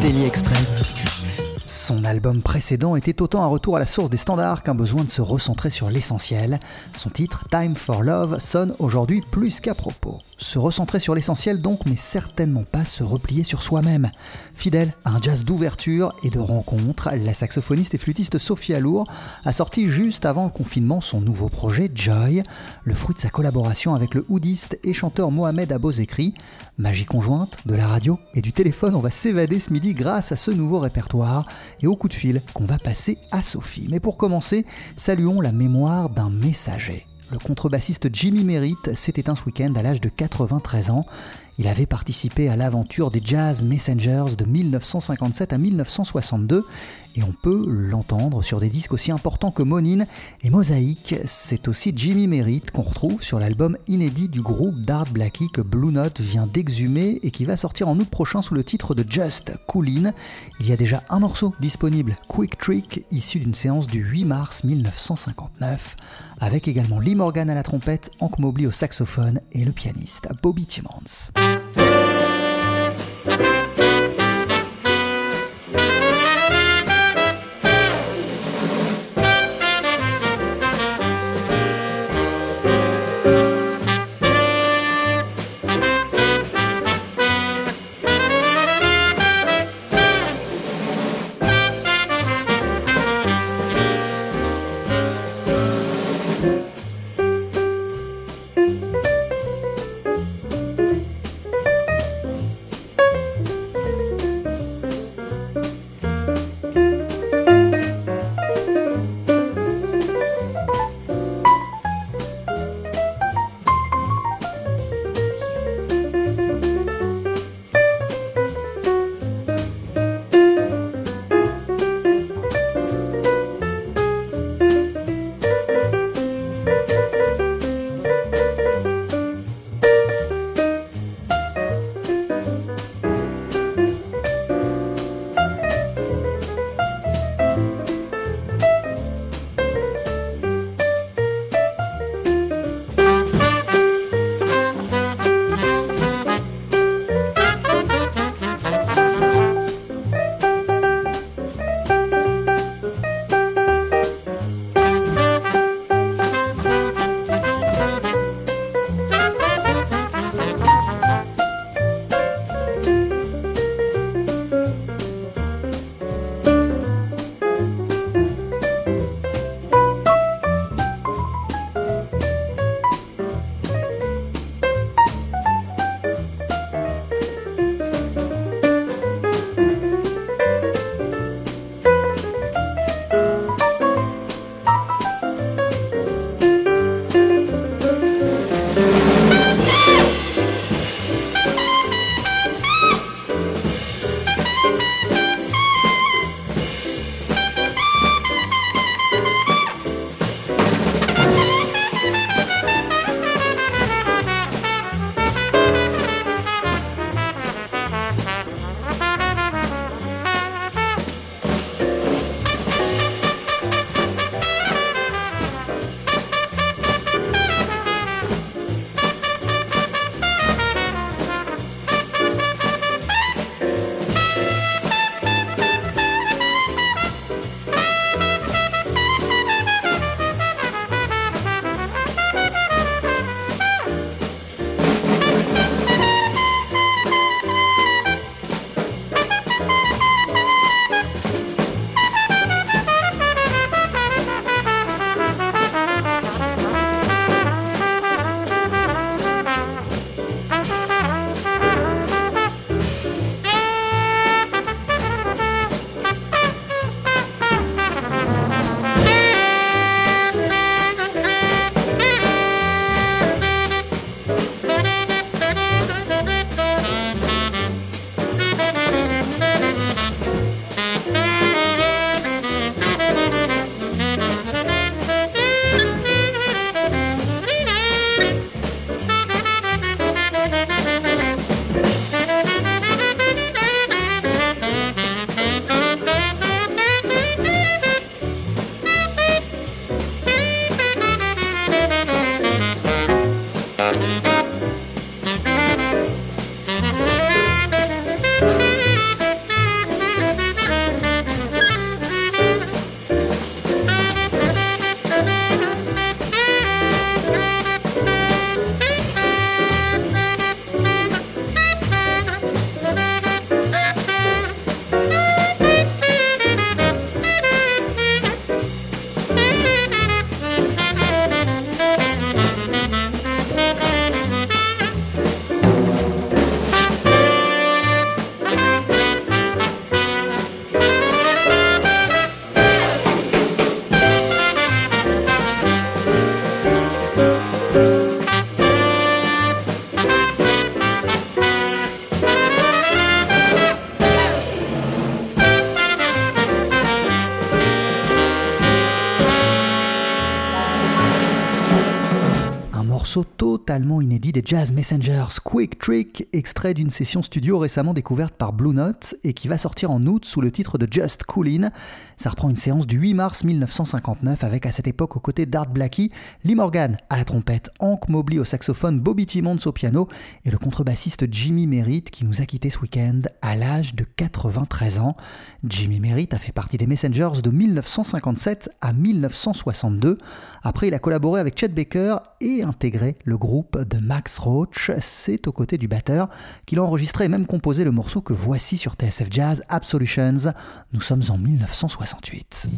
Daily Express. Son album précédent était autant un retour à la source des standards qu'un besoin de se recentrer sur l'essentiel. Son titre, Time for Love, sonne aujourd'hui plus qu'à propos. Se recentrer sur l'essentiel donc, mais certainement pas se replier sur soi-même. Fidèle à un jazz d'ouverture et de rencontre, la saxophoniste et flûtiste Sophia Lour a sorti juste avant le confinement son nouveau projet Joy, le fruit de sa collaboration avec le oudiste et chanteur Mohamed Abozekri. Magie conjointe, de la radio et du téléphone, on va s'évader ce midi grâce à ce nouveau répertoire et au coup de fil qu'on va passer à Sophie. Mais pour commencer, saluons la mémoire d'un messager. Le contrebassiste Jimmy Merritt s'est éteint ce week-end à l'âge de 93 ans. Il avait participé à l'aventure des Jazz Messengers de 1957 à 1962 et on peut l'entendre sur des disques aussi importants que Monine et Mosaïque. C'est aussi Jimmy Merritt qu'on retrouve sur l'album inédit du groupe d'Art Blackie que Blue Note vient d'exhumer et qui va sortir en août prochain sous le titre de Just Coolin. Il y a déjà un morceau disponible, Quick Trick, issu d'une séance du 8 mars 1959, avec également Lee Morgan à la trompette, Hank Mobley au saxophone et le pianiste Bobby Timmons. Jazz Messengers, Quick Trick, extrait d'une session studio récemment découverte par Blue Note et qui va sortir en août sous le titre de Just Coolin. Ça reprend une séance du 8 mars 1959 avec à cette époque aux côtés d'Art Blackie, Lee Morgan à la trompette, Hank Mobley au saxophone, Bobby Timmons au piano et le contrebassiste Jimmy Merritt qui nous a quitté ce week-end à l'âge de 93 ans. Jimmy Merritt a fait partie des Messengers de 1957 à 1962. Après, il a collaboré avec Chet Baker et intégré le groupe de Max Roach. C'est aux côtés du batteur qu'il a enregistré et même composé le morceau que voici sur TSF Jazz, Absolutions. Nous sommes en 1968.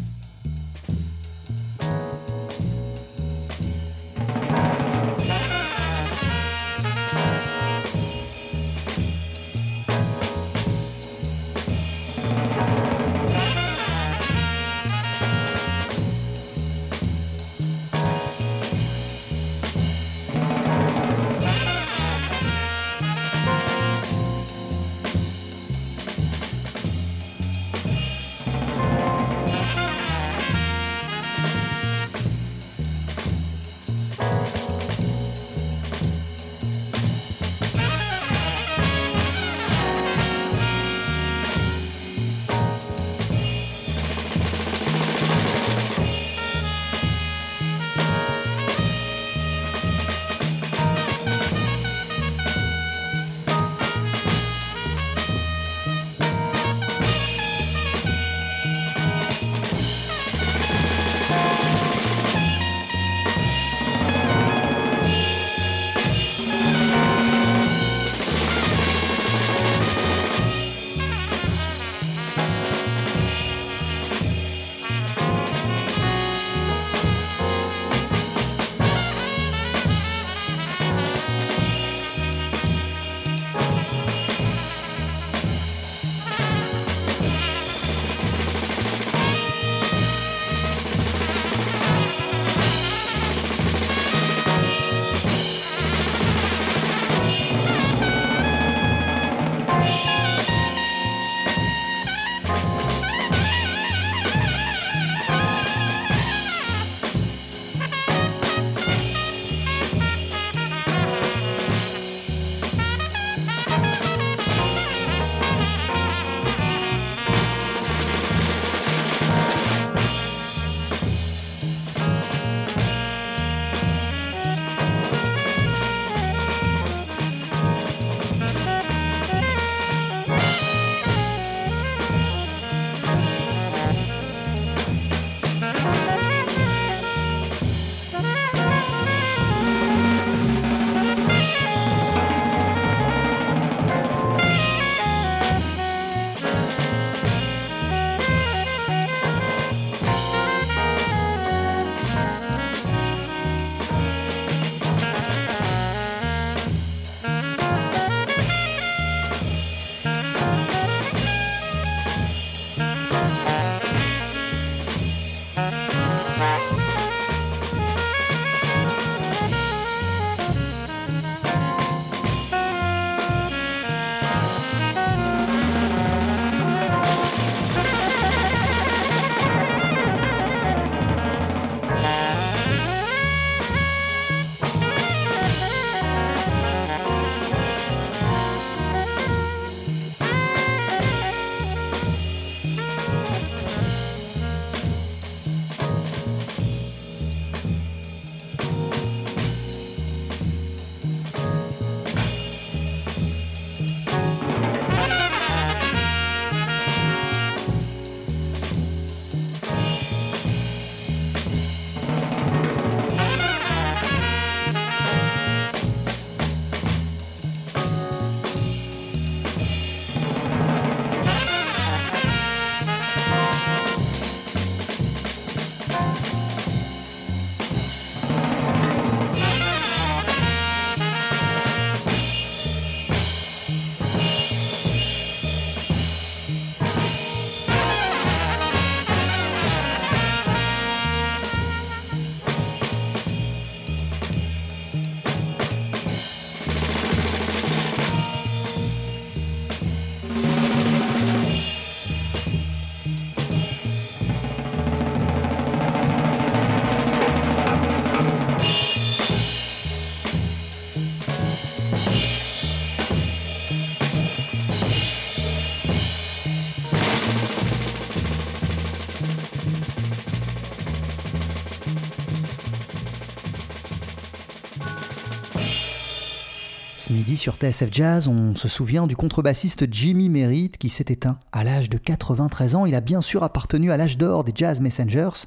Sur TSF Jazz, on se souvient du contrebassiste Jimmy Merritt qui s'est éteint à l'âge de 93 ans. Il a bien sûr appartenu à l'âge d'or des Jazz Messengers.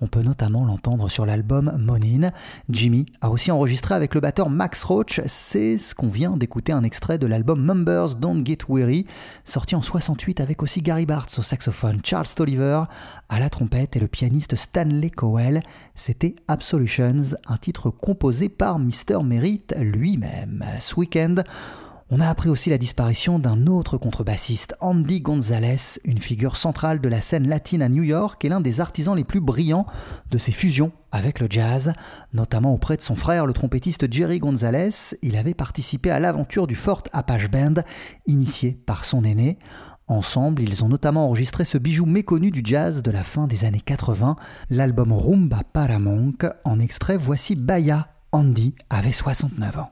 On peut notamment l'entendre sur l'album Monin. Jimmy a aussi enregistré avec le batteur Max Roach. C'est ce qu'on vient d'écouter un extrait de l'album Members Don't Get Weary, sorti en 68 avec aussi Gary Bartz au saxophone, Charles Tolliver à la trompette et le pianiste Stanley Cowell. C'était Absolutions, un titre composé par Mr. Merritt lui-même. Ce week-end, on a appris aussi la disparition d'un autre contrebassiste, Andy Gonzalez, une figure centrale de la scène latine à New York et l'un des artisans les plus brillants de ses fusions avec le jazz, notamment auprès de son frère, le trompettiste Jerry Gonzalez. Il avait participé à l'aventure du Fort Apache Band, initié par son aîné. Ensemble, ils ont notamment enregistré ce bijou méconnu du jazz de la fin des années 80, l'album Rumba Paramonk. En extrait, voici Baya. Andy avait 69 ans.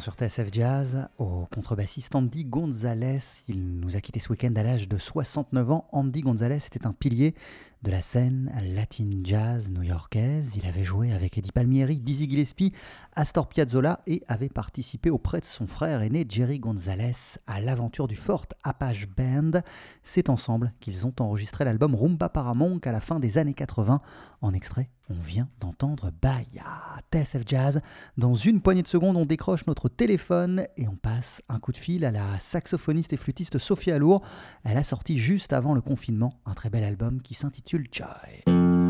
Sur TSF Jazz au contrebassiste Andy Gonzalez. Il nous a quitté ce week-end à l'âge de 69 ans. Andy Gonzalez était un pilier de la scène latin jazz new-yorkaise. Il avait joué avec Eddie Palmieri, Dizzy Gillespie, Astor Piazzolla et avait participé auprès de son frère aîné Jerry Gonzalez à l'aventure du Fort Apache Band. C'est ensemble qu'ils ont enregistré l'album Rumba Paramonk à la fin des années 80. En extrait, on vient d'entendre Baya, TSF Jazz. Dans une poignée de secondes, on décroche notre téléphone et on passe un coup de fil à la saxophoniste et flûtiste Sophie Alour. Elle a sorti juste avant le confinement un très bel album qui s'intitule Joy.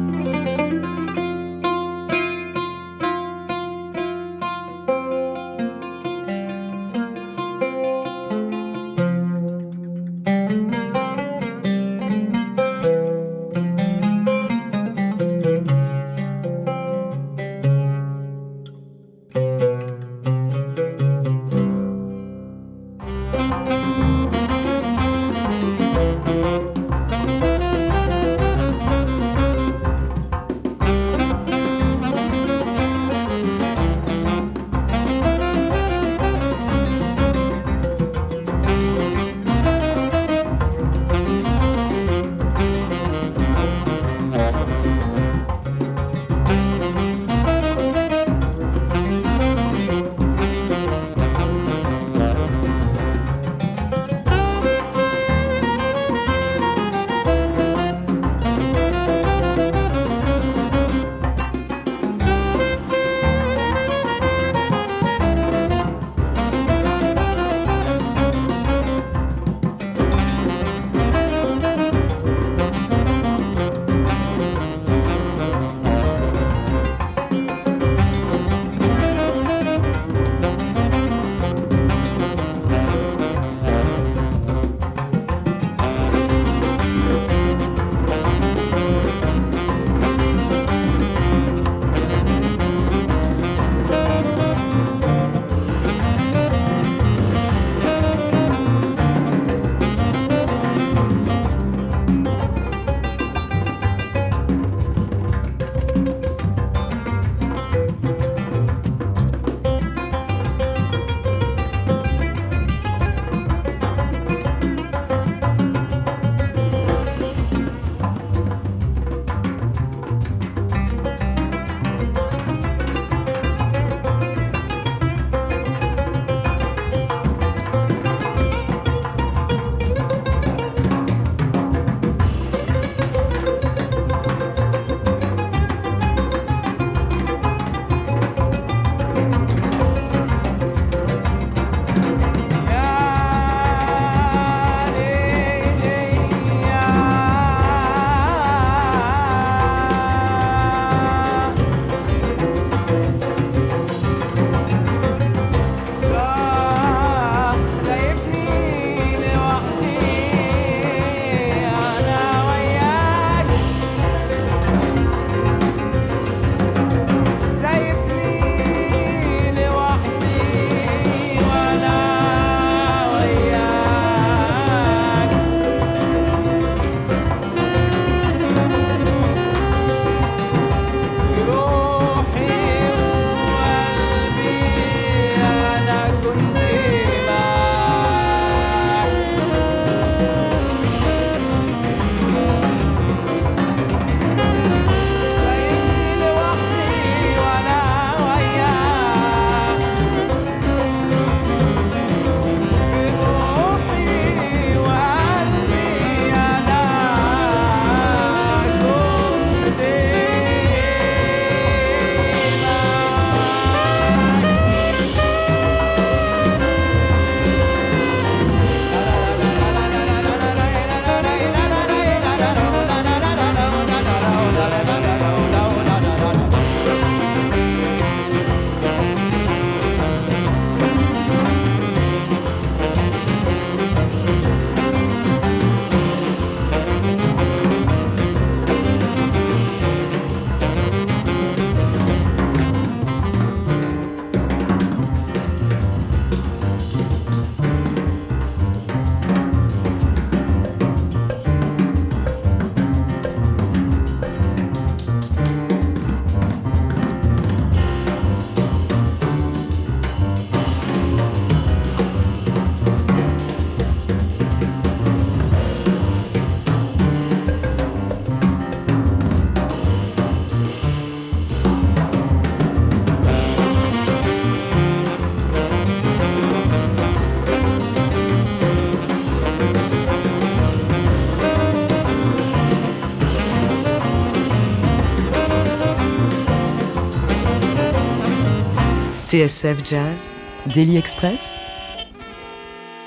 TSF Jazz, Daily Express,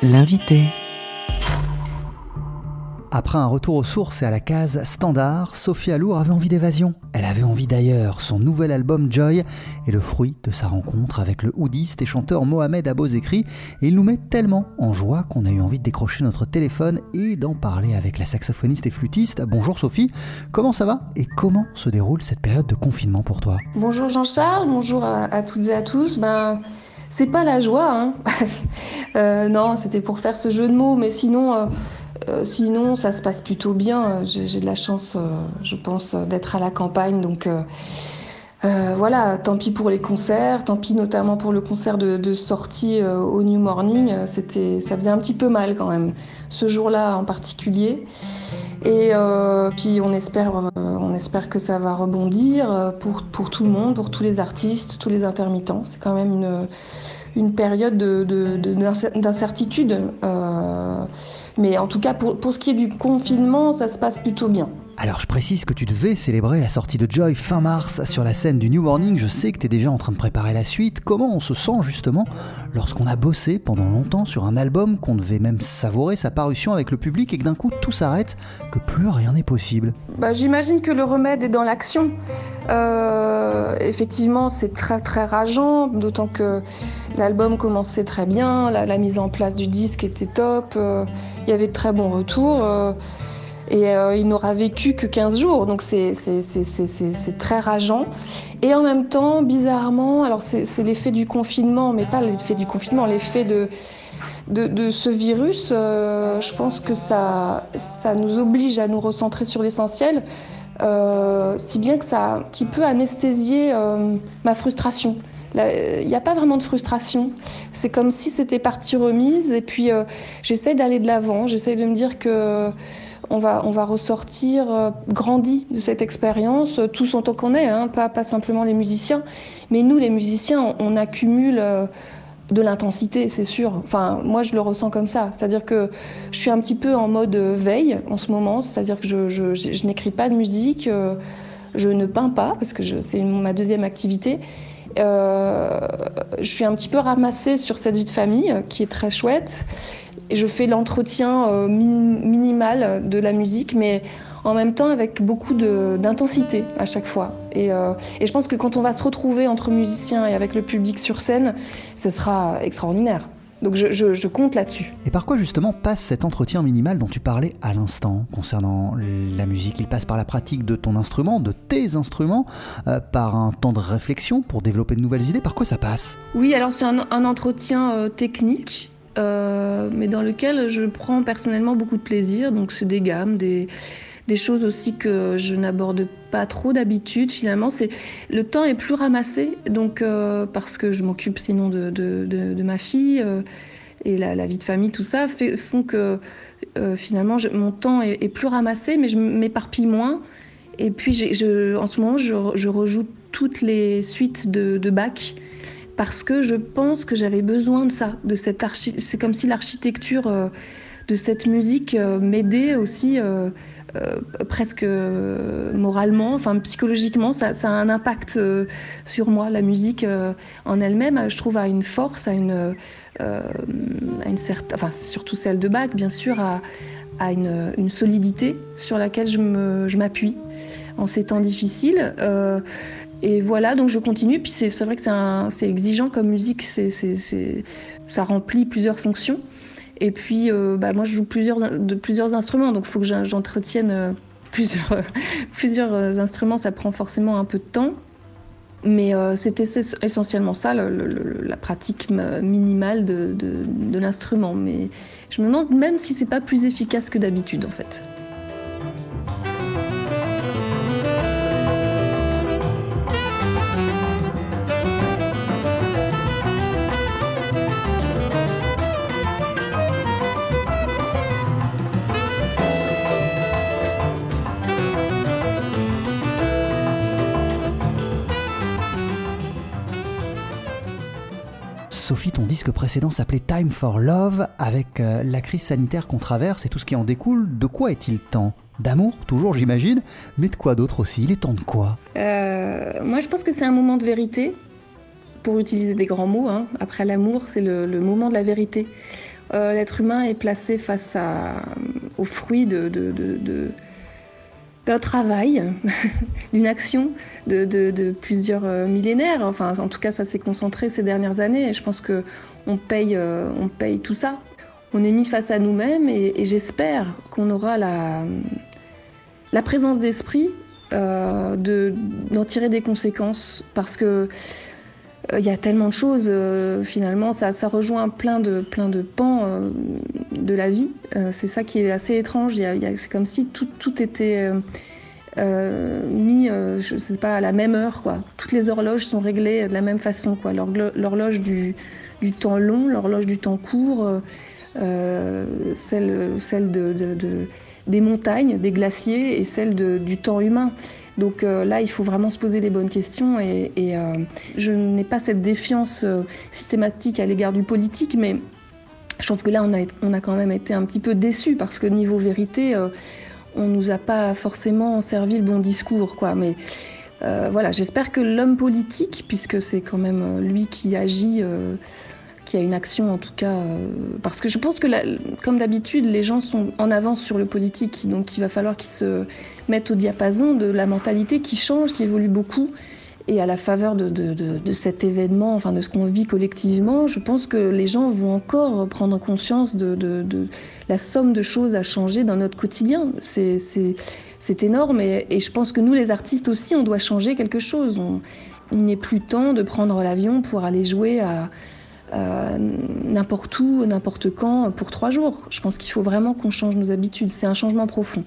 l'invité. Après un retour aux sources et à la case standard, Sophie Alour avait envie d'évasion. Avait envie d'ailleurs. Son nouvel album Joy est le fruit de sa rencontre avec le houdiste et chanteur Mohamed Abozekri et il nous met tellement en joie qu'on a eu envie de décrocher notre téléphone et d'en parler avec la saxophoniste et flûtiste. Bonjour Sophie, comment ça va et comment se déroule cette période de confinement pour toi? Bonjour Jean-Charles, bonjour à, toutes et à tous. Ben, c'est pas la joie, hein. euh, non, c'était pour faire ce jeu de mots, mais sinon. Euh, euh, sinon, ça se passe plutôt bien. J'ai de la chance, euh, je pense, d'être à la campagne. Donc euh, voilà, tant pis pour les concerts, tant pis notamment pour le concert de, sortie au New Morning. C'était, ça faisait un petit peu mal quand même, ce jour-là en particulier. Et puis on espère, on espère que ça va rebondir pour, tout le monde, pour tous les artistes, tous les intermittents. C'est quand même une, période d'incertitude. De, de, mais en tout cas, pour, pour ce qui est du confinement, ça se passe plutôt bien. Alors je précise que tu devais célébrer la sortie de Joy fin mars sur la scène du New Morning. Je sais que tu es déjà en train de préparer la suite. Comment on se sent justement lorsqu'on a bossé pendant longtemps sur un album, qu'on devait même savourer sa parution avec le public et que d'un coup tout s'arrête, que plus rien n'est possible? Bah, J'imagine que le remède est dans l'action. Euh, effectivement, c'est très très rageant, d'autant que l'album commençait très bien, la, mise en place du disque était top, euh, il y avait de très bons retours. Euh, et euh, il n'aura vécu que 15 jours, donc c'est très rageant. Et en même temps, bizarrement, alors c'est l'effet du confinement, mais pas l'effet du confinement, l'effet de, ce virus, euh, je pense que ça, nous oblige à nous recentrer sur l'essentiel, euh, si bien que ça a un petit peu anesthésié ma frustration. Il n'y a pas vraiment de frustration. C'est comme si c'était partie remise. Et puis, j'essaie d'aller de l'avant. J'essaie de me dire que on va, ressortir euh, grandi de cette expérience, euh, tous en tant qu'on est, hein, pas, simplement les musiciens. Mais nous, les musiciens, on, accumule euh, de l'intensité, c'est sûr. Enfin, moi, je le ressens comme ça. C'est-à-dire que je suis un petit peu en mode veille en ce moment. C'est-à-dire que je, n'écris pas de musique, je ne peins pas, parce que c'est ma deuxième activité. je suis un petit peu ramassée sur cette vie de famille qui est très chouette et je fais l'entretien euh, minimal de la musique, mais en même temps avec beaucoup d'intensité à chaque fois. Euh, et, je pense que quand on va se retrouver entre musiciens et avec le public sur scène, ce sera extraordinaire. Donc je, compte là-dessus. Et par quoi justement passe cet entretien minimal dont tu parlais à l'instant concernant la musique? Il passe par la pratique de ton instrument, de tes instruments, euh, par un temps de réflexion pour développer de nouvelles idées. Par quoi ça passe? Oui, alors c'est un, entretien technique euh, mais dans lequel je prends personnellement beaucoup de plaisir. Donc c'est des gammes, des, choses aussi que je n'aborde pas trop d'habitude. Finalement, c'est le temps est plus ramassé, donc euh, parce que je m'occupe sinon de, de, ma fille euh, et la, vie de famille, tout ça font que finalement mon temps est, plus ramassé, mais je m'éparpille moins. Et puis en ce moment, je, je rejoue toutes les suites de, Bach parce que je pense que j'avais besoin de ça, de cette archi c'est comme si l'architecture euh, de cette musique euh, m'aidait aussi euh, presque moralement, enfin psychologiquement, ça, a un impact sur moi. La musique en elle-même, je trouve, a une force, a une, enfin surtout celle de Bach, bien sûr, a, une, une, solidité sur laquelle je m'appuie en ces temps difficiles. Et voilà, donc je continue. Puis c'est vrai que c'est exigeant comme musique, ça remplit plusieurs fonctions. Et puis, euh, bah, moi, je joue plusieurs, de plusieurs instruments, donc il faut que j'entretienne euh, plusieurs, plusieurs instruments. Ça prend forcément un peu de temps. Mais euh, c'était essentiellement ça, la pratique minimale de, de, de l'instrument. Mais je me demande même si c'est pas plus efficace que d'habitude, en fait. Sophie, ton disque précédent s'appelait Time for Love. Avec euh, la crise sanitaire qu'on traverse et tout ce qui en découle, de quoi est-il temps? D'amour, toujours j'imagine, mais de quoi d'autre aussi? Il est temps de quoi? Euh, Moi je pense que c'est un moment de vérité, pour utiliser des grands mots, hein, après l'amour, c'est le, moment de la vérité. Euh, l'être humain est placé face à, au fruit de, d'un travail, d'une action de, plusieurs euh, millénaires. Enfin, en tout cas, ça s'est concentré ces dernières années et je pense que on paye, euh, on paye tout ça. On est mis face à nous-mêmes et, j'espère qu'on aura la, la présence d'esprit euh, d'en tirer des conséquences parce que il y a tellement de choses, euh, finalement, ça, ça, rejoint plein de, plein de pans euh, de la vie. c'est ça qui est assez étrange. c'est comme si tout, tout était mis, je sais pas, à la même heure. Quoi. Toutes les horloges sont réglées de la même façon. Quoi. L'horloge du, du, temps long, l'horloge du temps court, celle, celle de, de, des montagnes, des glaciers et celle du temps humain. Donc euh, là, il faut vraiment se poser les bonnes questions et, euh, je n'ai pas cette défiance euh, systématique à l'égard du politique, mais je trouve que là, on a, on a quand même été un petit peu déçus parce que niveau vérité, on nous a pas forcément servi le bon discours, quoi. Mais voilà, j'espère que l'homme politique, puisque c'est quand même lui qui agit qu'il y a une action en tout cas. Euh, parce que je pense que, comme d'habitude, les gens sont en avance sur le politique, donc il va falloir qu'ils se mettent au diapason de la mentalité qui change, qui évolue beaucoup. Et à la faveur de, de, cet événement, enfin de ce qu'on vit collectivement, je pense que les gens vont encore prendre conscience de, la somme de choses à changer dans notre quotidien. C'est énorme et, je pense que nous, les artistes aussi, on doit changer quelque chose. Il n'est plus temps de prendre l'avion pour aller jouer à, euh, n'importe où, n'importe quand, pour trois jours. Je pense qu'il faut vraiment qu'on change nos habitudes. C'est un changement profond.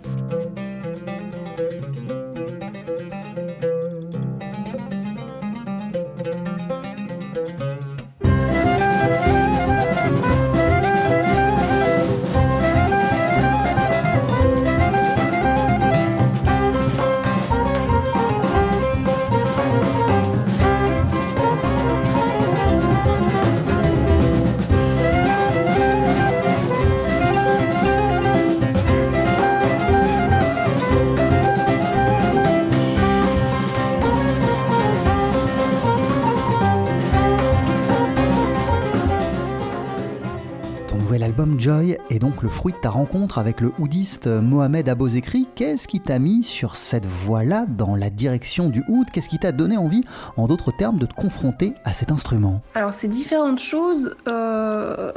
Fruit de ta rencontre avec le oudiste Mohamed Abozekri. Qu'est-ce qui t'a mis sur cette voie-là dans la direction du oud Qu'est-ce qui t'a donné envie, en d'autres termes, de te confronter à cet instrument? Alors, c'est différentes choses. Euh,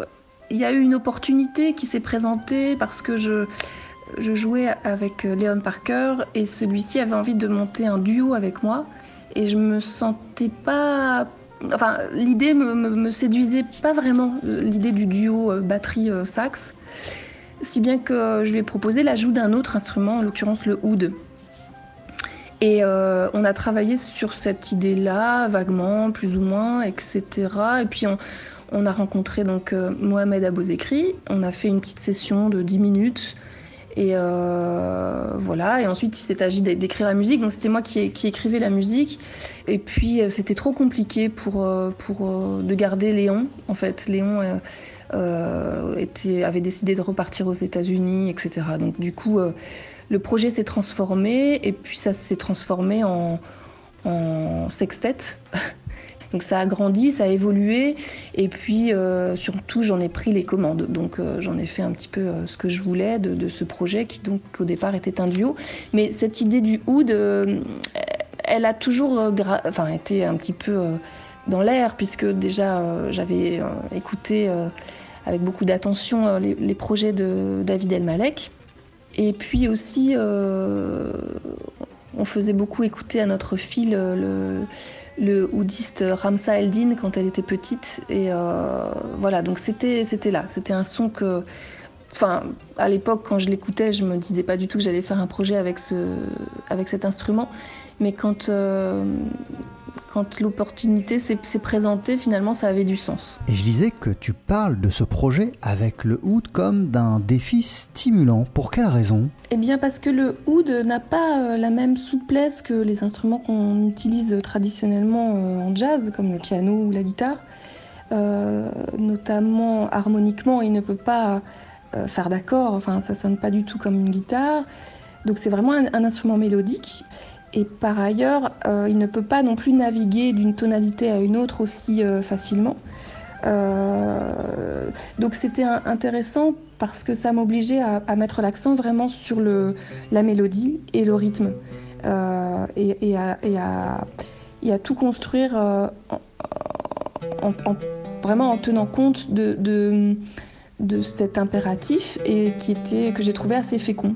il y a eu une opportunité qui s'est présentée parce que je, jouais avec Léon Parker et celui-ci avait envie de monter un duo avec moi et je me sentais pas Enfin, l'idée me, me, séduisait pas vraiment, euh, l'idée du duo euh, batterie-sax, euh, si bien que je lui ai proposé l'ajout d'un autre instrument, en l'occurrence le oud. Et on a travaillé sur cette idée-là, vaguement, plus ou moins, etc. Et puis on, a rencontré donc Mohamed Abozekri, on a fait une petite session de 10 minutes et euh, voilà. Et ensuite, il s'est agi d'écrire la musique. Donc, c'était moi qui, écrivais la musique. Et puis, euh, c'était trop compliqué pour, euh, pour de garder Léon. En fait, Léon était, avait décidé de repartir aux États-Unis, etc. Donc, du coup, le projet s'est transformé. Et puis, ça s'est transformé en, en sextet. Donc ça a grandi, ça a évolué, et puis euh, surtout j'en ai pris les commandes. Donc euh, j'en ai fait un petit peu euh, ce que je voulais de, ce projet qui donc au départ était un duo. Mais cette idée du oud, elle a toujours enfin, été un petit peu dans l'air, puisque déjà j'avais écouté avec beaucoup d'attention les, projets de David Elmalek. Et puis aussi, on faisait beaucoup écouter à notre fille le le oudiste Ramsa Eldin quand elle était petite. Et euh, voilà, donc c'était là. C'était un son que. Enfin, à l'époque, quand je l'écoutais, je me disais pas du tout que j'allais faire un projet avec, ce, avec cet instrument. Mais quand, euh, quand l'opportunité s'est présentée, finalement, ça avait du sens. Et je disais que tu parles de ce projet avec le oud comme d'un défi stimulant. Pour quelle raison? Eh bien, parce que le oud n'a pas euh, la même souplesse que les instruments qu'on utilise traditionnellement euh, en jazz, comme le piano ou la guitare. Euh, notamment harmoniquement, il ne peut pas faire d'accords, enfin, ça sonne pas du tout comme une guitare. Donc, c'est vraiment un instrument mélodique. Et par ailleurs, euh, il ne peut pas non plus naviguer d'une tonalité à une autre aussi euh, facilement. Euh, donc c'était intéressant parce que ça m'obligeait à, mettre l'accent vraiment sur la mélodie et le rythme. Et, à, tout construire vraiment en tenant compte de, de, de cet impératif et qui était, que j'ai trouvé assez fécond.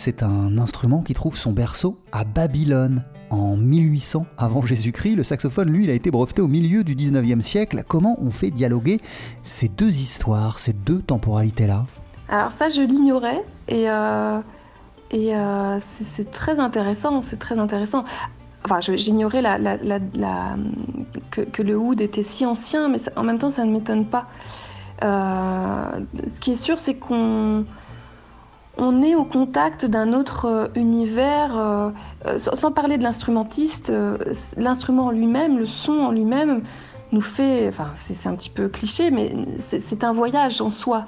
C'est un instrument qui trouve son berceau à Babylone. En 1800 avant Jésus-Christ, le saxophone, lui, a été breveté au milieu du 19e siècle. Comment on fait dialoguer ces deux histoires, ces deux temporalités-là? Alors ça, je l'ignorais et, euh, et euh, c'est très intéressant, c'est très intéressant. Enfin, j'ignorais la, que, le oud était si ancien, mais en même temps, ça ne m'étonne pas. Euh, ce qui est sûr, c'est qu'on on est au contact d'un autre euh, univers, euh, euh, sans parler de l'instrumentiste, l'instrument en lui-même, le son en lui-même nous fait, enfin c'est un petit peu cliché, mais c'est un voyage en soi.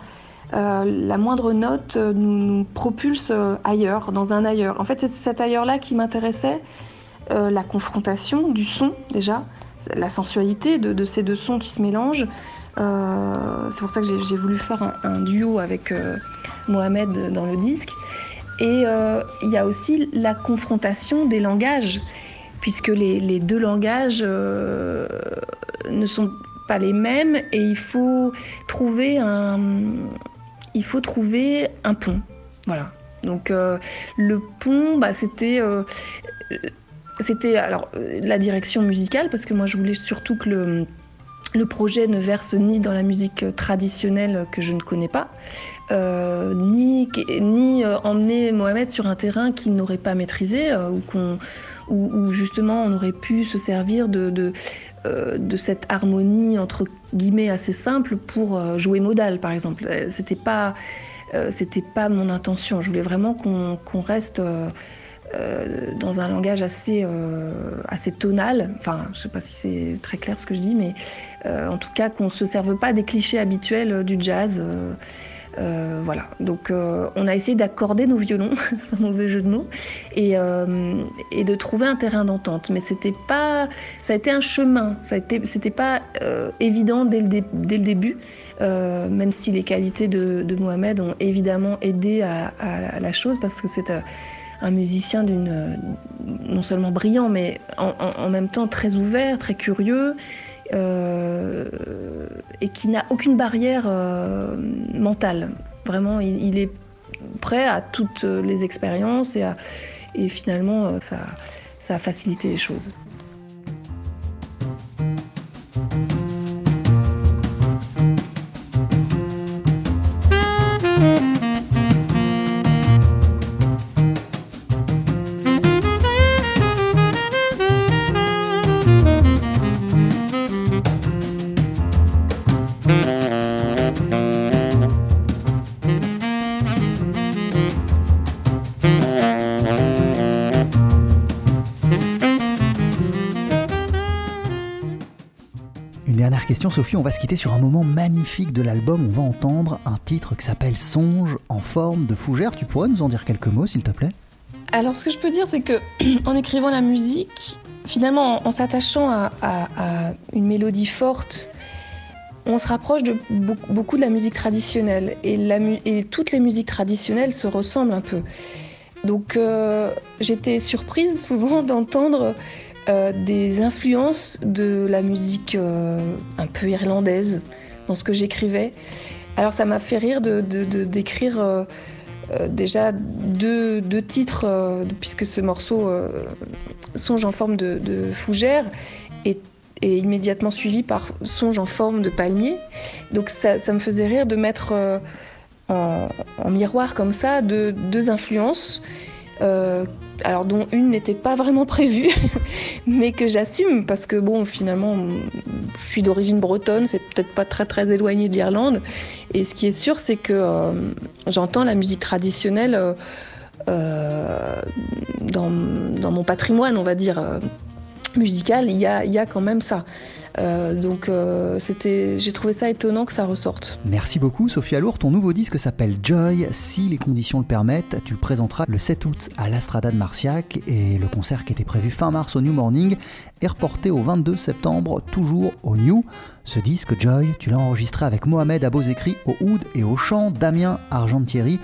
la moindre note nous, propulse ailleurs, dans un ailleurs. En fait, c'est cet ailleurs-là qui m'intéressait, la confrontation du son déjà, la sensualité de, ces deux sons qui se mélangent. c'est pour ça que j'ai voulu faire un duo avec Mohamed dans le disque. Et euh, il y a aussi la confrontation des langages, puisque les, deux langages euh, ne sont pas les mêmes et il faut trouver un, il faut trouver un pont. Voilà. Donc euh, le pont, bah, c'était c'était alors la direction musicale parce que moi je voulais surtout que le, le projet ne verse ni dans la musique traditionnelle que je ne connais pas, euh, ni, euh, emmener Mohamed sur un terrain qu'il n'aurait pas maîtrisé euh, ou où, justement on aurait pu se servir de, cette harmonie entre guillemets assez simple pour jouer modal par exemple. C'était pas, mon intention. Je voulais vraiment qu'on reste dans un langage assez, assez tonal. Enfin, je sais pas si c'est très clair ce que je dis, mais en tout cas qu'on se serve pas des clichés habituels du jazz. Euh, voilà, donc euh, on a essayé d'accorder nos violons, sans mauvais jeu de mots, et, euh, et de trouver un terrain d'entente. Mais c'était pas, ça a été un chemin, ça a été, c'était pas évident dès le, début, même si les qualités de, Mohamed ont évidemment aidé à, la chose, parce que c'est un musicien non seulement brillant, mais en, même temps très ouvert, très curieux. Euh, et qui n'a aucune barrière euh, mentale. Vraiment, il, est prêt à toutes les expériences et, finalement, euh, ça a facilité les choses. Sophie, on va se quitter sur un moment magnifique de l'album. On va entendre un titre qui s'appelle Songe en forme de fougère. Tu pourrais nous en dire quelques mots, s'il te plaît? Alors, ce que je peux dire, c'est que en écrivant la musique, finalement, en, s'attachant à, une mélodie forte, on se rapproche de beaucoup, de la musique traditionnelle. Et, toutes les musiques traditionnelles se ressemblent un peu. Donc, euh, j'étais surprise souvent d'entendre euh, des influences de la musique euh, un peu irlandaise dans ce que j'écrivais. Alors ça m'a fait rire de, d'écrire euh, déjà deux, titres, puisque ce morceau Songe en forme de, fougère est, immédiatement suivi par Songe en forme de palmier. Donc ça, me faisait rire de mettre en, en, miroir comme ça deux influences alors dont une n'était pas vraiment prévue, mais que j'assume parce que bon, finalement, je suis d'origine bretonne, c'est peut-être pas très très éloigné de l'Irlande. Et ce qui est sûr, c'est que j'entends la musique traditionnelle dans, dans, mon patrimoine, on va dire musical, il y a, quand même ça. Euh, donc euh, c'était, j'ai trouvé ça étonnant que ça ressorte. Merci beaucoup Sophia Lourd. Ton nouveau disque s'appelle Joy. Si les conditions le permettent, tu le présenteras le 7 août à l'Astrada de Marciac et le concert qui était prévu fin mars au New Morning est reporté au 22 septembre, toujours au New. Ce disque Joy, tu l'as enregistré avec Mohamed Abozekri au oud et au chant, Damien Argentieri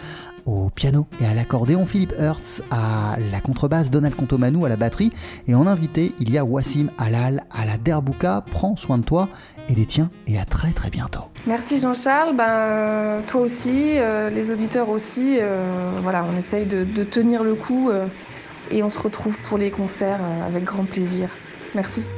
au piano et à l'accordéon, Philippe Hertz à la contrebasse, Donald Contomanou à la batterie, et en invité, il y a Wassim Halal à la derbouka. Prends soin de toi et des tiens, et à très très bientôt. Merci Jean-Charles, ben, toi aussi, euh, les auditeurs aussi. Euh, voilà, on essaye de, tenir le coup euh, et on se retrouve pour les concerts avec grand plaisir. Merci.